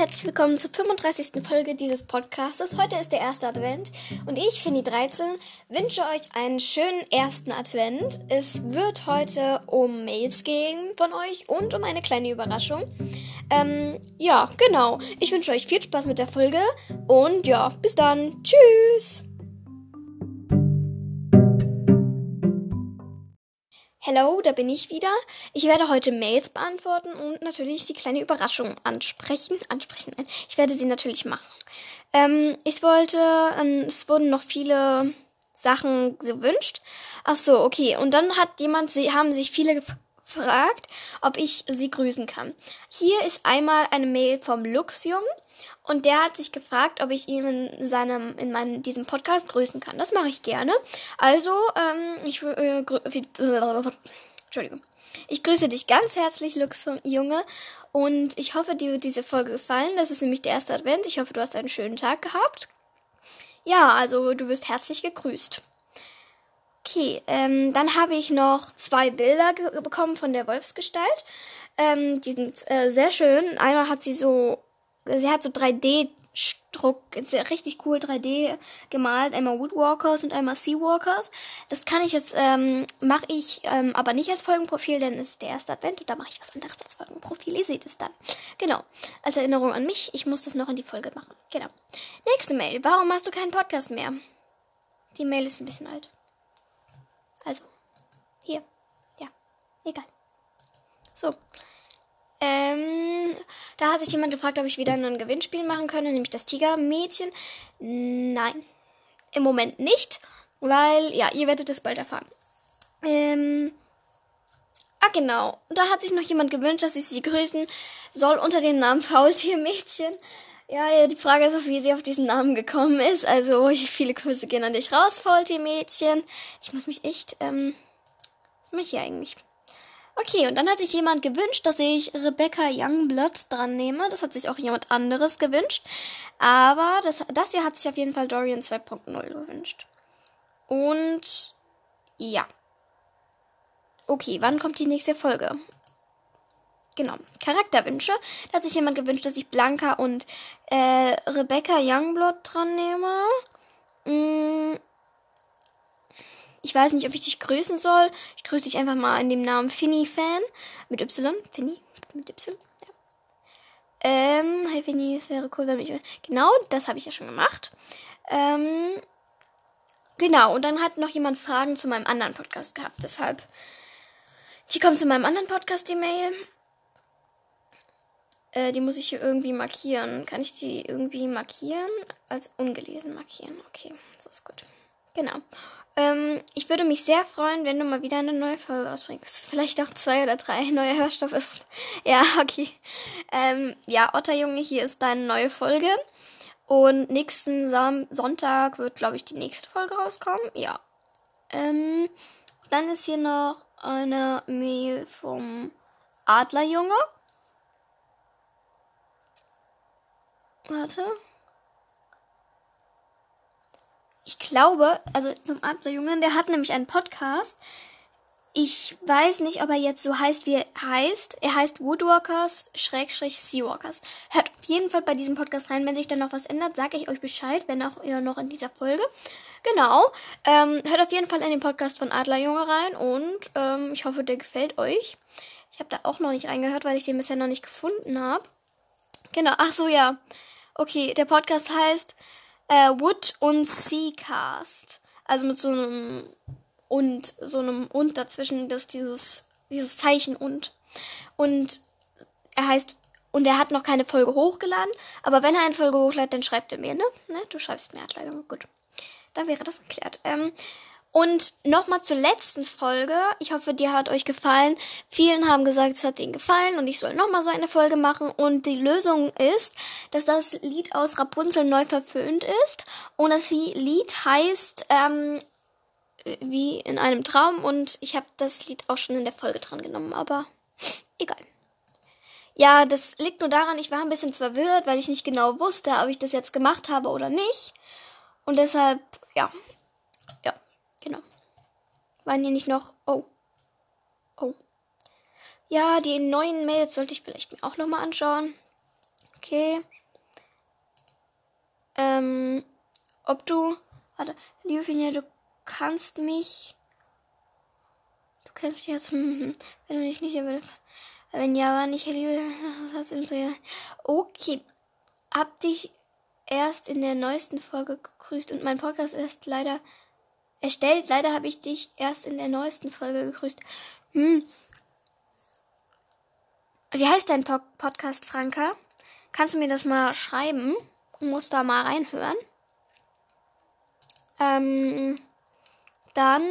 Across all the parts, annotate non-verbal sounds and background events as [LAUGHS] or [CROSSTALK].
herzlich willkommen zur 35. Folge dieses Podcasts. Heute ist der erste Advent und ich, Finny 13, wünsche euch einen schönen ersten Advent. Es wird heute um Mails gehen von euch und um eine kleine Überraschung. Ähm, ja, genau. Ich wünsche euch viel Spaß mit der Folge und ja, bis dann. Tschüss! Hello, da bin ich wieder. Ich werde heute Mails beantworten und natürlich die kleine Überraschung ansprechen. [LAUGHS] Ansprechen, nein. Ich werde sie natürlich machen. Ähm, ich wollte, ähm, es wurden noch viele Sachen gewünscht. Ach so, okay. Und dann hat jemand, sie haben sich viele gefragt, ob ich sie grüßen kann. Hier ist einmal eine Mail vom Luxjung. Und der hat sich gefragt, ob ich ihn in seinem, in meinem, diesem Podcast grüßen kann. Das mache ich gerne. Also, ähm, ich, äh, Entschuldigung. Ich grüße dich ganz herzlich, Lux Junge. Und ich hoffe, dir wird diese Folge gefallen. Das ist nämlich der erste Advent. Ich hoffe, du hast einen schönen Tag gehabt. Ja, also du wirst herzlich gegrüßt. Okay, ähm, dann habe ich noch zwei Bilder bekommen von der Wolfsgestalt. Ähm, die sind äh, sehr schön. Einmal hat sie so sie hat so 3D Druck, richtig cool 3D gemalt, einmal Woodwalkers und einmal Seawalkers. Das kann ich jetzt, ähm, mache ich ähm, aber nicht als Folgenprofil, denn es ist der erste Advent und da mache ich was anderes als Folgenprofil. Ihr seht es dann. Genau. Als Erinnerung an mich, ich muss das noch in die Folge machen. Genau. Nächste Mail. Warum hast du keinen Podcast mehr? Die Mail ist ein bisschen alt. Also, hier. Ja, egal. So. Ähm, da hat sich jemand gefragt, ob ich wieder ein Gewinnspiel machen könne, nämlich das Tigermädchen. Nein, im Moment nicht, weil, ja, ihr werdet es bald erfahren. Ähm, ah, genau. Da hat sich noch jemand gewünscht, dass ich sie grüßen soll unter dem Namen Faultiermädchen. Ja, ja, die Frage ist auch, wie sie auf diesen Namen gekommen ist. Also, viele Grüße gehen an dich raus, Faultiermädchen. Ich muss mich echt, ähm, was mache ich hier eigentlich? Okay, und dann hat sich jemand gewünscht, dass ich Rebecca Youngblood dran nehme. Das hat sich auch jemand anderes gewünscht. Aber das, das hier hat sich auf jeden Fall Dorian 2.0 gewünscht. Und ja. Okay, wann kommt die nächste Folge? Genau. Charakterwünsche. Da hat sich jemand gewünscht, dass ich Blanca und äh, Rebecca Youngblood dran nehme. Mm, ich weiß nicht, ob ich dich grüßen soll. Ich grüße dich einfach mal in dem Namen Finny-Fan. Mit Y. Finny. Mit Y. Ja. Ähm, hi Finny, es wäre cool, wenn ich. Genau, das habe ich ja schon gemacht. Ähm, genau, und dann hat noch jemand Fragen zu meinem anderen Podcast gehabt. Deshalb. Die kommt zu meinem anderen Podcast, die Mail. Äh, die muss ich hier irgendwie markieren. Kann ich die irgendwie markieren? Als ungelesen markieren. Okay, das ist gut. Genau. Ähm, ich würde mich sehr freuen, wenn du mal wieder eine neue Folge ausbringst. Vielleicht auch zwei oder drei neue Hörstoffe. [LAUGHS] Ja, okay. Ähm, ja, Otterjunge, hier ist deine neue Folge. Und nächsten Sam Sonntag wird, glaube ich, die nächste Folge rauskommen. Ja. Ähm, dann ist hier noch eine Mail vom Adlerjunge. Warte ich glaube, also zum Adlerjungen, der hat nämlich einen Podcast. Ich weiß nicht, ob er jetzt so heißt, wie er heißt. Er heißt Woodwalkers Schrägstrich Seawalkers. Hört auf jeden Fall bei diesem Podcast rein. Wenn sich dann noch was ändert, sage ich euch Bescheid, wenn auch ihr noch in dieser Folge. Genau. Ähm, hört auf jeden Fall in den Podcast von Adlerjunge rein und ähm, ich hoffe, der gefällt euch. Ich habe da auch noch nicht reingehört, weil ich den bisher noch nicht gefunden habe. Genau. Ach so, ja. Okay, der Podcast heißt äh, Wood und Seacast. Also mit so einem und so einem und dazwischen, das dieses dieses Zeichen und und er heißt und er hat noch keine Folge hochgeladen, aber wenn er eine Folge hochlädt, dann schreibt er mir, ne? ne? Du schreibst mir Adler, gut. Dann wäre das geklärt. Ähm, und nochmal zur letzten Folge. Ich hoffe, dir hat euch gefallen. Vielen haben gesagt, es hat ihnen gefallen und ich soll nochmal so eine Folge machen. Und die Lösung ist, dass das Lied aus Rapunzel neu verföhnt ist. Und das Lied heißt ähm, wie in einem Traum. Und ich habe das Lied auch schon in der Folge dran genommen, aber egal. Ja, das liegt nur daran, ich war ein bisschen verwirrt, weil ich nicht genau wusste, ob ich das jetzt gemacht habe oder nicht. Und deshalb, ja, Genau. Waren hier nicht noch. Oh. Oh. Ja, die neuen Mails sollte ich vielleicht mir auch nochmal anschauen. Okay. Ähm, ob du. Warte, liebe Finja, du kannst mich. Du kennst mich jetzt. [LAUGHS] Wenn du mich nicht. Wenn ja, war nicht liebe. [LAUGHS] Okay. Hab dich erst in der neuesten Folge gegrüßt und mein Podcast ist leider erstellt. Leider habe ich dich erst in der neuesten Folge gegrüßt. Hm. Wie heißt dein po Podcast, Franka? Kannst du mir das mal schreiben? Muss da mal reinhören. Ähm, dann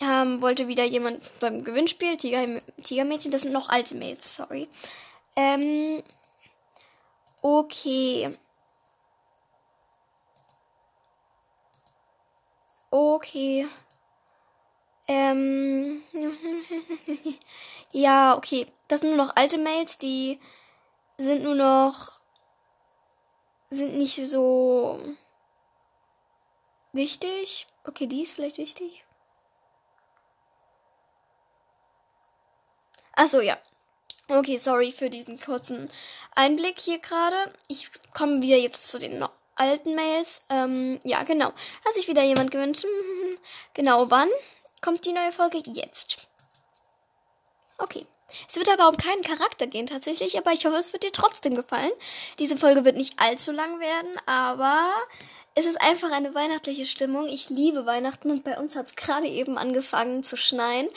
ähm, wollte wieder jemand beim Gewinnspiel, Tiger, Tigermädchen, das sind noch alte Mails, sorry. Ähm, okay. Okay. Ähm. [LAUGHS] ja, okay. Das sind nur noch alte Mails, die sind nur noch. sind nicht so wichtig. Okay, die ist vielleicht wichtig. Achso, ja. Okay, sorry für diesen kurzen Einblick hier gerade. Ich komme wieder jetzt zu den alten Mails. Ähm, ja, genau. Hat sich wieder jemand gewünscht. [LAUGHS] Genau, wann kommt die neue Folge? Jetzt. Okay. Es wird aber um keinen Charakter gehen tatsächlich, aber ich hoffe, es wird dir trotzdem gefallen. Diese Folge wird nicht allzu lang werden, aber es ist einfach eine weihnachtliche Stimmung. Ich liebe Weihnachten und bei uns hat es gerade eben angefangen zu schneien.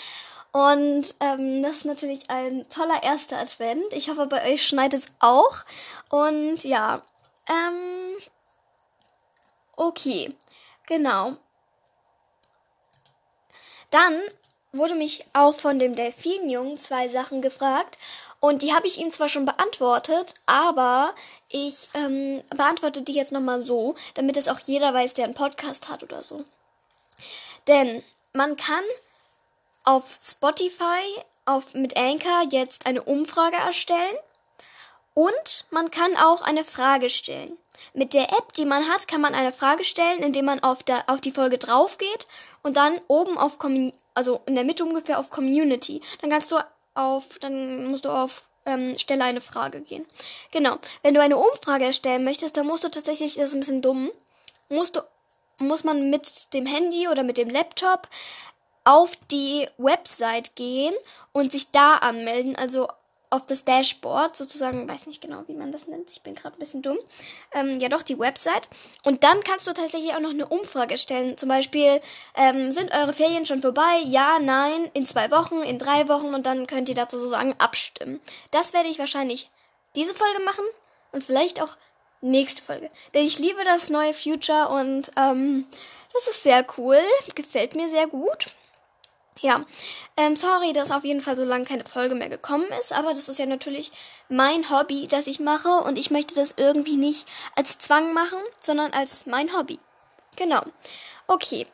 Und ähm, das ist natürlich ein toller erster Advent. Ich hoffe, bei euch schneit es auch. Und ja, ähm, okay, genau. Dann wurde mich auch von dem Delfinjungen zwei Sachen gefragt und die habe ich ihm zwar schon beantwortet, aber ich ähm, beantworte die jetzt nochmal so, damit es auch jeder weiß, der einen Podcast hat oder so. Denn man kann auf Spotify auf, mit Anchor jetzt eine Umfrage erstellen und man kann auch eine Frage stellen. Mit der App, die man hat, kann man eine Frage stellen, indem man auf, der, auf die Folge drauf geht und dann oben auf, also in der Mitte ungefähr auf Community. Dann kannst du auf, dann musst du auf ähm, Stelle eine Frage gehen. Genau. Wenn du eine Umfrage erstellen möchtest, dann musst du tatsächlich, das ist ein bisschen dumm, musst du, muss man mit dem Handy oder mit dem Laptop auf die Website gehen und sich da anmelden, also auf das Dashboard, sozusagen, weiß nicht genau, wie man das nennt, ich bin gerade ein bisschen dumm. Ähm, ja, doch, die Website. Und dann kannst du tatsächlich auch noch eine Umfrage stellen. Zum Beispiel, ähm, sind eure Ferien schon vorbei? Ja, nein, in zwei Wochen, in drei Wochen und dann könnt ihr dazu sozusagen abstimmen. Das werde ich wahrscheinlich diese Folge machen und vielleicht auch nächste Folge. Denn ich liebe das neue Future und ähm, das ist sehr cool, gefällt mir sehr gut. Ja, ähm, sorry, dass auf jeden Fall so lange keine Folge mehr gekommen ist, aber das ist ja natürlich mein Hobby, das ich mache und ich möchte das irgendwie nicht als Zwang machen, sondern als mein Hobby. Genau. Okay.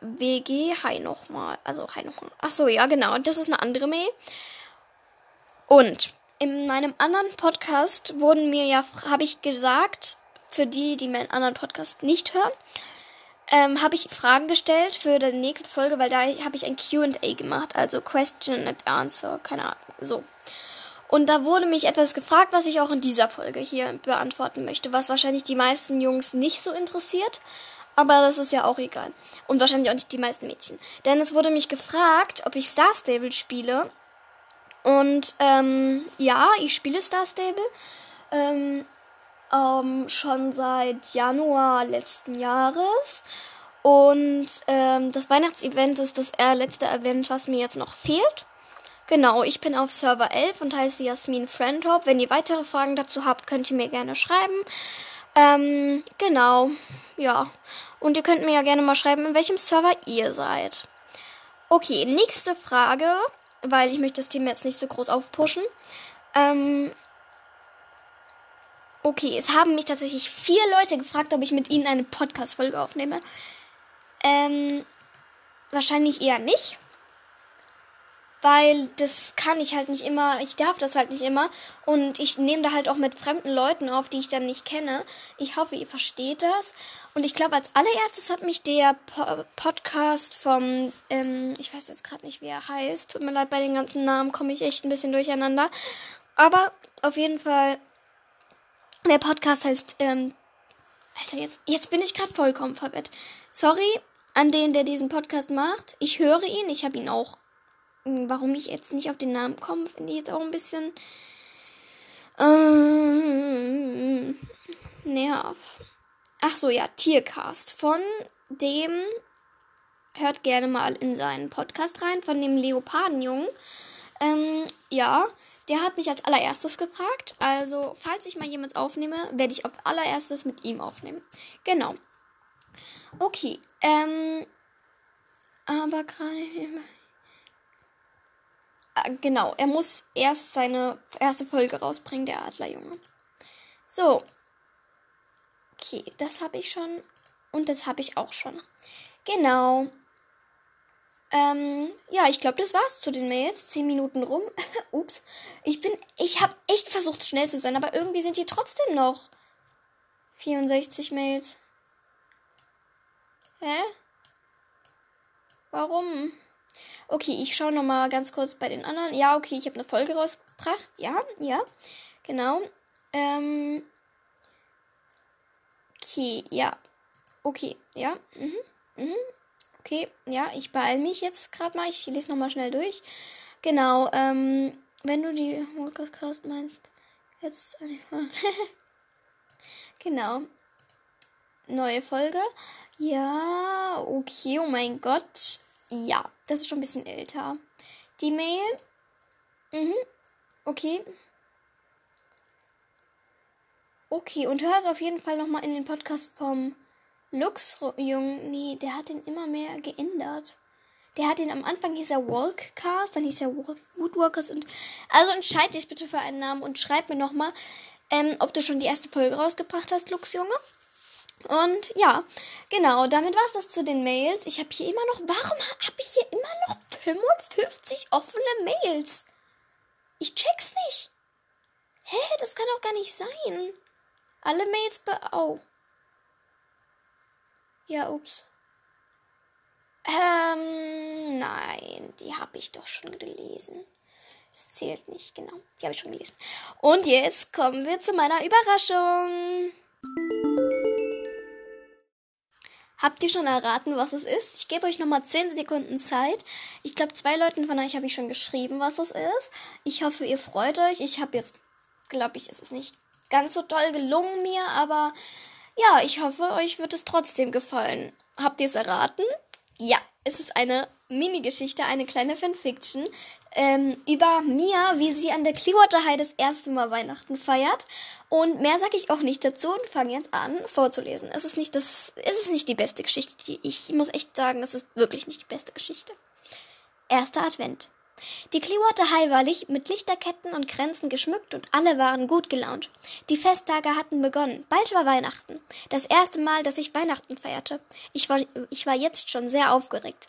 WG, hi nochmal. Also, hi nochmal. Ach so, ja, genau. Das ist eine andere Mail. Und in meinem anderen Podcast wurden mir ja, habe ich gesagt, für die, die meinen anderen Podcast nicht hören, ähm, habe ich Fragen gestellt für die nächste Folge, weil da habe ich ein QA gemacht, also Question and Answer, keine Ahnung, so. Und da wurde mich etwas gefragt, was ich auch in dieser Folge hier beantworten möchte, was wahrscheinlich die meisten Jungs nicht so interessiert. Aber das ist ja auch egal. Und wahrscheinlich auch nicht die meisten Mädchen. Denn es wurde mich gefragt, ob ich Star Stable spiele. Und ähm, ja, ich spiele Star Stable. Ähm, ähm, schon seit Januar letzten Jahres. Und ähm, das Weihnachtsevent ist das letzte Event, was mir jetzt noch fehlt. Genau, ich bin auf Server 11 und heiße Jasmin Friendhop. Wenn ihr weitere Fragen dazu habt, könnt ihr mir gerne schreiben. Ähm, genau, ja. Und ihr könnt mir ja gerne mal schreiben, in welchem Server ihr seid. Okay, nächste Frage, weil ich möchte das Thema jetzt nicht so groß aufpushen. Ähm, Okay, es haben mich tatsächlich vier Leute gefragt, ob ich mit ihnen eine Podcast-Folge aufnehme. Ähm, wahrscheinlich eher nicht. Weil das kann ich halt nicht immer, ich darf das halt nicht immer. Und ich nehme da halt auch mit fremden Leuten auf, die ich dann nicht kenne. Ich hoffe, ihr versteht das. Und ich glaube, als allererstes hat mich der po Podcast vom, ähm, ich weiß jetzt gerade nicht, wie er heißt. Tut mir leid, bei den ganzen Namen komme ich echt ein bisschen durcheinander. Aber auf jeden Fall, der Podcast heißt, ähm, Alter, jetzt, jetzt bin ich gerade vollkommen verwirrt. Sorry an den, der diesen Podcast macht. Ich höre ihn, ich habe ihn auch. Hm, warum ich jetzt nicht auf den Namen komme, finde ich jetzt auch ein bisschen ähm, nerv. Ach so, ja, Tiercast. Von dem, hört gerne mal in seinen Podcast rein, von dem Leopardenjungen. Ähm, ja, der hat mich als allererstes gefragt. Also, falls ich mal jemand aufnehme, werde ich auf allererstes mit ihm aufnehmen. Genau. Okay, ähm, aber gerade. Äh, genau, er muss erst seine erste Folge rausbringen, der Adlerjunge. So. Okay, das habe ich schon. Und das habe ich auch schon. Genau. Ähm, ja, ich glaube, das war's zu den Mails. Zehn Minuten rum. [LAUGHS] Ups. Ich bin, ich habe echt versucht, schnell zu sein, aber irgendwie sind hier trotzdem noch 64 Mails. Hä? Warum? Okay, ich schaue noch mal ganz kurz bei den anderen. Ja, okay, ich habe eine Folge rausgebracht. Ja, ja, genau. Ähm, okay, ja. Okay, ja. Mhm, mhm. Okay, ja, ich beeile mich jetzt gerade mal. Ich lese noch mal schnell durch. Genau, ähm, wenn du die Podcast meinst, jetzt [LAUGHS] genau. Neue Folge. Ja, okay, oh mein Gott. Ja, das ist schon ein bisschen älter. Die Mail. Mhm. Okay. Okay, und hört auf jeden Fall nochmal in den Podcast vom Lux-Jungen. Nee, der hat den immer mehr geändert. Der hat den am Anfang hieß er Walkcast, dann hieß er Woodwalkers und. Also entscheid dich bitte für einen Namen und schreib mir nochmal, ähm, ob du schon die erste Folge rausgebracht hast, Lux-Junge. Und ja, genau, damit war es das zu den Mails. Ich habe hier immer noch, warum habe ich hier immer noch 55 offene Mails? Ich check's nicht. Hä, das kann doch gar nicht sein. Alle Mails be... Oh. Ja, ups. Ähm, nein, die habe ich doch schon gelesen. Das zählt nicht, genau. Die habe ich schon gelesen. Und jetzt kommen wir zu meiner Überraschung. Habt ihr schon erraten, was es ist? Ich gebe euch nochmal 10 Sekunden Zeit. Ich glaube, zwei Leuten von euch habe ich schon geschrieben, was es ist. Ich hoffe, ihr freut euch. Ich habe jetzt, glaube ich, es ist nicht ganz so toll gelungen mir, aber ja, ich hoffe, euch wird es trotzdem gefallen. Habt ihr es erraten? Ja, es ist eine Mini-Geschichte, eine kleine Fanfiction ähm, über Mia, wie sie an der Clearwater High das erste Mal Weihnachten feiert. Und mehr sage ich auch nicht dazu und fange jetzt an vorzulesen. Es ist nicht das, es ist nicht die beste Geschichte. Die, ich muss echt sagen, es ist wirklich nicht die beste Geschichte. Erster Advent. Die Clearwater High war mit Lichterketten und Kränzen geschmückt und alle waren gut gelaunt. Die Festtage hatten begonnen. Bald war Weihnachten. Das erste Mal, dass ich Weihnachten feierte. Ich war, ich war jetzt schon sehr aufgeregt.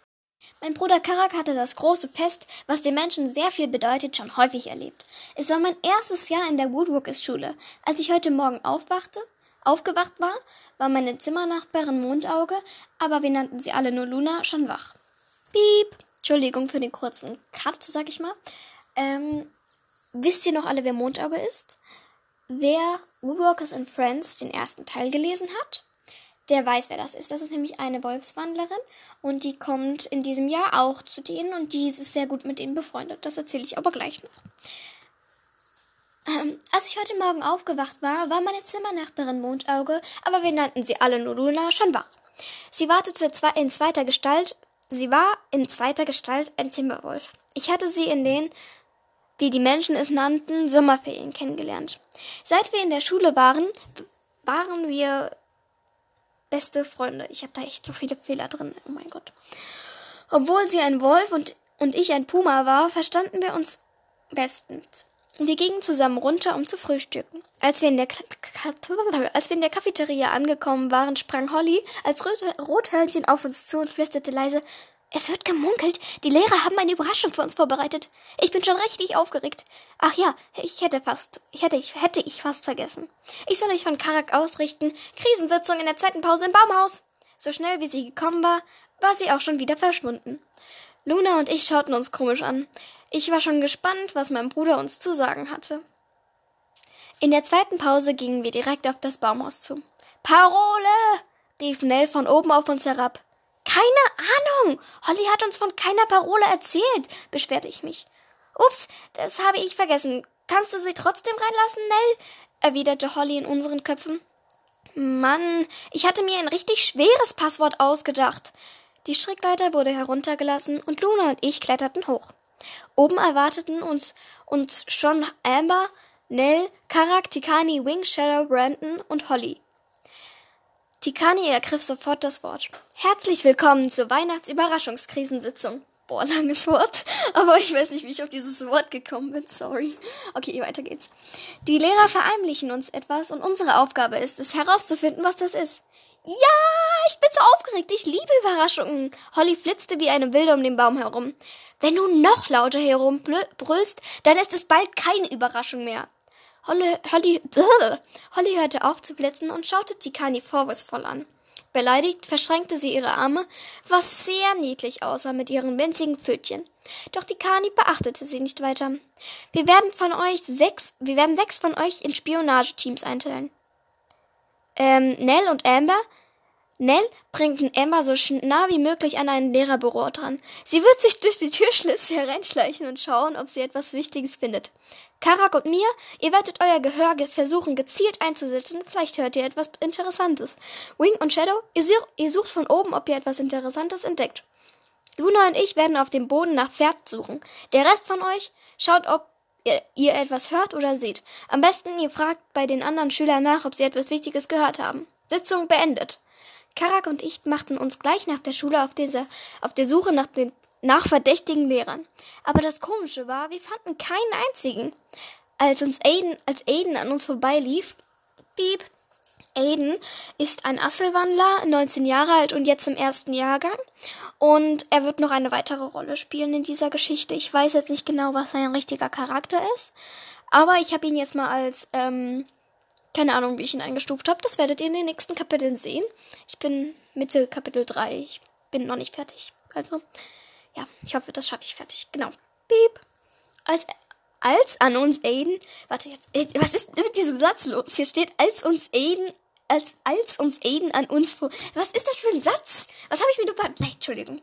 Mein Bruder Karak hatte das große Fest, was den Menschen sehr viel bedeutet, schon häufig erlebt. Es war mein erstes Jahr in der Woodworkers-Schule. Als ich heute Morgen aufwachte, aufgewacht war, war meine Zimmernachbarin Mondauge, aber wir nannten sie alle nur Luna, schon wach. Piep! Entschuldigung für den kurzen Cut, sag ich mal. Ähm, wisst ihr noch alle, wer Mondauge ist? Wer Woodwalkers and Friends den ersten Teil gelesen hat, der weiß, wer das ist. Das ist nämlich eine Wolfswandlerin und die kommt in diesem Jahr auch zu denen und die ist sehr gut mit denen befreundet. Das erzähle ich aber gleich noch. Ähm, als ich heute Morgen aufgewacht war, war meine Zimmernachbarin Mondauge, aber wir nannten sie alle nur Luna, schon wach. Sie wartete in zweiter Gestalt, sie war in zweiter Gestalt ein Timberwolf. Ich hatte sie in den, wie die Menschen es nannten, Sommerferien kennengelernt. Seit wir in der Schule waren, waren wir beste Freunde. Ich habe da echt so viele Fehler drin. Oh mein Gott. Obwohl sie ein Wolf und, und ich ein Puma war, verstanden wir uns bestens. Wir gingen zusammen runter, um zu frühstücken. Als wir in der, als wir in der Cafeteria angekommen waren, sprang Holly als Rothörnchen auf uns zu und flüsterte leise, es wird gemunkelt, die Lehrer haben eine Überraschung für uns vorbereitet. Ich bin schon richtig aufgeregt. Ach ja, ich hätte fast, ich hätte, ich hätte ich fast vergessen. Ich soll euch von Karak ausrichten. Krisensitzung in der zweiten Pause im Baumhaus. So schnell wie sie gekommen war, war sie auch schon wieder verschwunden. Luna und ich schauten uns komisch an. Ich war schon gespannt, was mein Bruder uns zu sagen hatte. In der zweiten Pause gingen wir direkt auf das Baumhaus zu. Parole! rief Nell von oben auf uns herab. Keine Ahnung! Holly hat uns von keiner Parole erzählt, beschwerte ich mich. Ups, das habe ich vergessen. Kannst du sie trotzdem reinlassen, Nell? erwiderte Holly in unseren Köpfen. Mann, ich hatte mir ein richtig schweres Passwort ausgedacht. Die Strickleiter wurde heruntergelassen und Luna und ich kletterten hoch. Oben erwarteten uns, uns schon Amber, Nell, Karak, Tikani, Wing, Shadow, Brandon und Holly. Tikani ergriff sofort das Wort. Herzlich willkommen zur Weihnachtsüberraschungskrisensitzung. Boah, langes Wort. [LAUGHS] Aber ich weiß nicht, wie ich auf dieses Wort gekommen bin. Sorry. Okay, weiter geht's. Die Lehrer verheimlichen uns etwas und unsere Aufgabe ist es, herauszufinden, was das ist. Ja, ich bin so aufgeregt. Ich liebe Überraschungen. Holly flitzte wie eine Wilde um den Baum herum. Wenn du noch lauter herumbrüllst, dann ist es bald keine Überraschung mehr. Holly, Holly, [LAUGHS] Holly hörte auf zu blitzen und schaute Tikani vorwurfsvoll an. Beleidigt verschränkte sie ihre Arme, was sehr niedlich aussah mit ihren winzigen Pfötchen. Doch die Kani beachtete sie nicht weiter. Wir werden von euch sechs, wir werden sechs von euch in Spionageteams einteilen. Ähm, Nell und Amber? Nell bringt Amber so nah wie möglich an ein Lehrerbüro dran. Sie wird sich durch die Türschlitze [LAUGHS] hereinschleichen und schauen, ob sie etwas Wichtiges findet. Karak und mir, ihr werdet euer Gehör versuchen gezielt einzusetzen, vielleicht hört ihr etwas Interessantes. Wing und Shadow, ihr, sucht von oben, ob ihr etwas Interessantes entdeckt. Luna und ich werden auf dem Boden nach Pferd suchen. Der Rest von euch schaut, ob ihr etwas hört oder seht. Am besten ihr fragt bei den anderen Schülern nach, ob sie etwas Wichtiges gehört haben. Sitzung beendet. Karak und ich machten uns gleich nach der Schule auf, dieser, auf der Suche nach den nach verdächtigen Lehrern. Aber das Komische war, wir fanden keinen einzigen. Als uns Aiden, als Aiden an uns vorbeilief, piep, Aiden ist ein Asselwandler, 19 Jahre alt und jetzt im ersten Jahrgang. Und er wird noch eine weitere Rolle spielen in dieser Geschichte. Ich weiß jetzt nicht genau, was sein richtiger Charakter ist. Aber ich habe ihn jetzt mal als, ähm, keine Ahnung, wie ich ihn eingestuft habe. Das werdet ihr in den nächsten Kapiteln sehen. Ich bin Mitte Kapitel 3. Ich bin noch nicht fertig. Also, ja, ich hoffe, das schaffe ich fertig. Genau. Piep. Als, als an uns Aiden. Warte jetzt. Äh, was ist mit diesem Satz los? Hier steht, als uns Aiden. Als, als uns Aiden an uns vor. Was ist das für ein Satz? Was habe ich mir überlegt? Entschuldigung.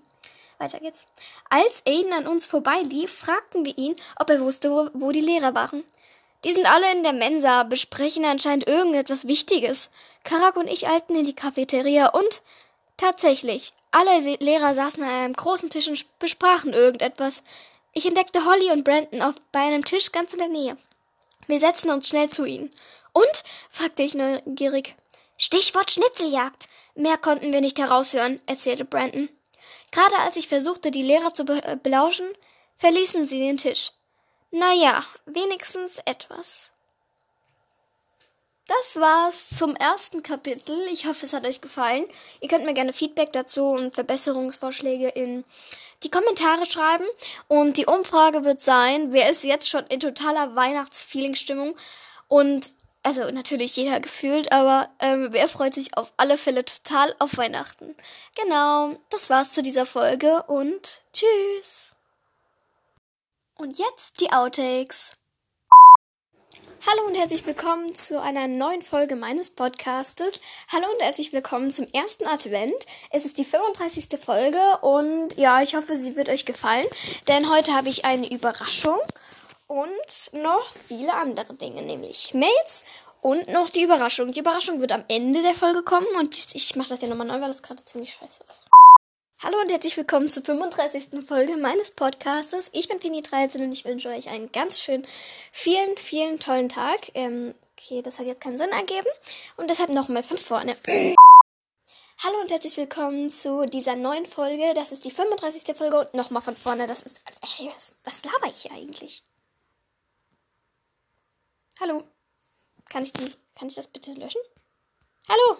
Weiter geht's. Als Aiden an uns vorbeilief, fragten wir ihn, ob er wusste, wo, wo die Lehrer waren. Die sind alle in der Mensa, besprechen anscheinend irgendetwas Wichtiges. Karak und ich eilten in die Cafeteria und Tatsächlich, alle Lehrer saßen an einem großen Tisch und besprachen irgendetwas. Ich entdeckte Holly und Brandon auf, bei einem Tisch ganz in der Nähe. Wir setzten uns schnell zu ihnen. Und? fragte ich neugierig. Stichwort Schnitzeljagd. Mehr konnten wir nicht heraushören, erzählte Brandon. Gerade als ich versuchte, die Lehrer zu be belauschen, verließen sie den Tisch. Na ja, wenigstens etwas. Das war's zum ersten Kapitel. Ich hoffe, es hat euch gefallen. Ihr könnt mir gerne Feedback dazu und Verbesserungsvorschläge in die Kommentare schreiben. Und die Umfrage wird sein, wer ist jetzt schon in totaler Weihnachtsfeelingstimmung? Und also natürlich jeder gefühlt, aber ähm, wer freut sich auf alle Fälle total auf Weihnachten? Genau, das war's zu dieser Folge und tschüss. Und jetzt die Outtakes. Hallo und herzlich willkommen zu einer neuen Folge meines Podcastes. Hallo und herzlich willkommen zum ersten Advent. Es ist die 35. Folge und ja, ich hoffe, sie wird euch gefallen, denn heute habe ich eine Überraschung und noch viele andere Dinge, nämlich Mails und noch die Überraschung. Die Überraschung wird am Ende der Folge kommen und ich mache das ja nochmal neu, weil das gerade ziemlich scheiße ist. Hallo und herzlich willkommen zur 35. Folge meines Podcastes. Ich bin Pini13 und ich wünsche euch einen ganz schön vielen, vielen tollen Tag. Ähm, okay, das hat jetzt keinen Sinn ergeben. Und deshalb nochmal von vorne. [CLEARS THROAT] Hallo und herzlich willkommen zu dieser neuen Folge. Das ist die 35. Folge und nochmal von vorne. Das ist. Ey, was, was laber ich hier eigentlich? Hallo. Kann ich die. Kann ich das bitte löschen? Hallo.